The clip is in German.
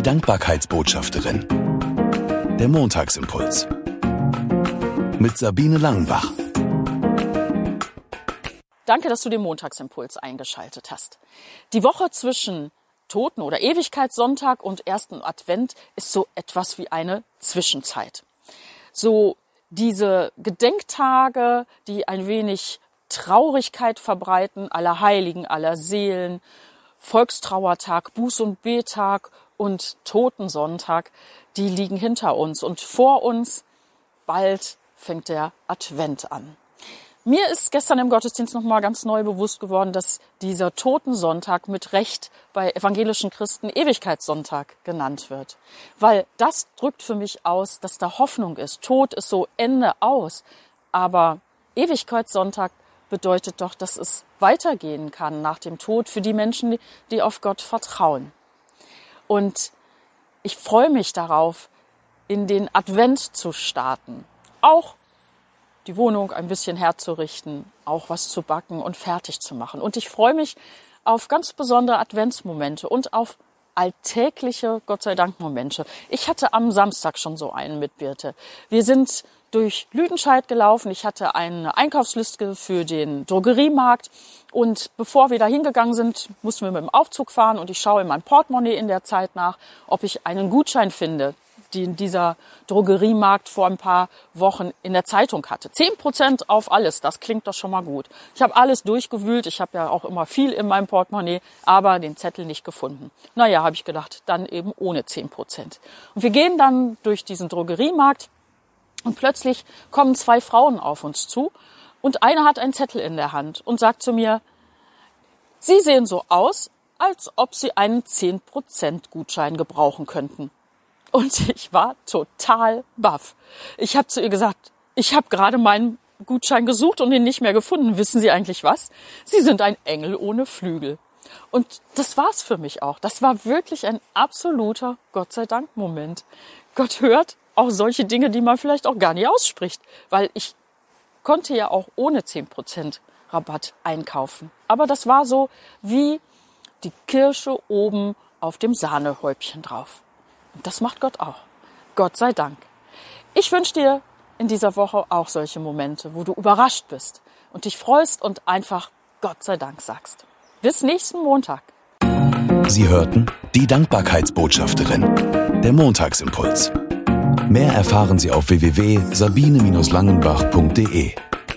Die Dankbarkeitsbotschafterin. Der Montagsimpuls. Mit Sabine Langenbach. Danke, dass du den Montagsimpuls eingeschaltet hast. Die Woche zwischen Toten- oder Ewigkeitssonntag und ersten Advent ist so etwas wie eine Zwischenzeit. So diese Gedenktage, die ein wenig Traurigkeit verbreiten, aller Heiligen, aller Seelen, Volkstrauertag, Buß- und Betag und Totensonntag, die liegen hinter uns und vor uns bald fängt der Advent an. Mir ist gestern im Gottesdienst noch mal ganz neu bewusst geworden, dass dieser Totensonntag mit Recht bei evangelischen Christen Ewigkeitssonntag genannt wird. Weil das drückt für mich aus, dass da Hoffnung ist. Tod ist so Ende aus. Aber Ewigkeitssonntag bedeutet doch, dass es weitergehen kann nach dem Tod für die Menschen, die auf Gott vertrauen. Und ich freue mich darauf, in den Advent zu starten. Auch die Wohnung ein bisschen herzurichten, auch was zu backen und fertig zu machen. Und ich freue mich auf ganz besondere Adventsmomente und auf alltägliche, Gott sei Dank, Momente. Ich hatte am Samstag schon so einen mit Birte. Wir sind durch Lüdenscheid gelaufen. Ich hatte eine Einkaufsliste für den Drogeriemarkt. Und bevor wir da hingegangen sind, mussten wir mit dem Aufzug fahren und ich schaue in mein Portemonnaie in der Zeit nach, ob ich einen Gutschein finde, den dieser Drogeriemarkt vor ein paar Wochen in der Zeitung hatte. Zehn Prozent auf alles, das klingt doch schon mal gut. Ich habe alles durchgewühlt, ich habe ja auch immer viel in meinem Portemonnaie, aber den Zettel nicht gefunden. Naja, habe ich gedacht, dann eben ohne zehn Prozent. Und wir gehen dann durch diesen Drogeriemarkt und plötzlich kommen zwei Frauen auf uns zu und eine hat einen Zettel in der Hand und sagt zu mir, Sie sehen so aus, als ob Sie einen 10% Gutschein gebrauchen könnten. Und ich war total baff. Ich habe zu ihr gesagt, ich habe gerade meinen Gutschein gesucht und ihn nicht mehr gefunden. Wissen Sie eigentlich was? Sie sind ein Engel ohne Flügel. Und das war's für mich auch. Das war wirklich ein absoluter Gott sei Dank Moment. Gott hört auch solche Dinge, die man vielleicht auch gar nicht ausspricht, weil ich konnte ja auch ohne 10% Rabatt einkaufen. Aber das war so wie die Kirsche oben auf dem Sahnehäubchen drauf. Und das macht Gott auch. Gott sei Dank. Ich wünsche dir in dieser Woche auch solche Momente, wo du überrascht bist und dich freust und einfach Gott sei Dank sagst. Bis nächsten Montag. Sie hörten die Dankbarkeitsbotschafterin, der Montagsimpuls. Mehr erfahren Sie auf www.sabine-langenbach.de.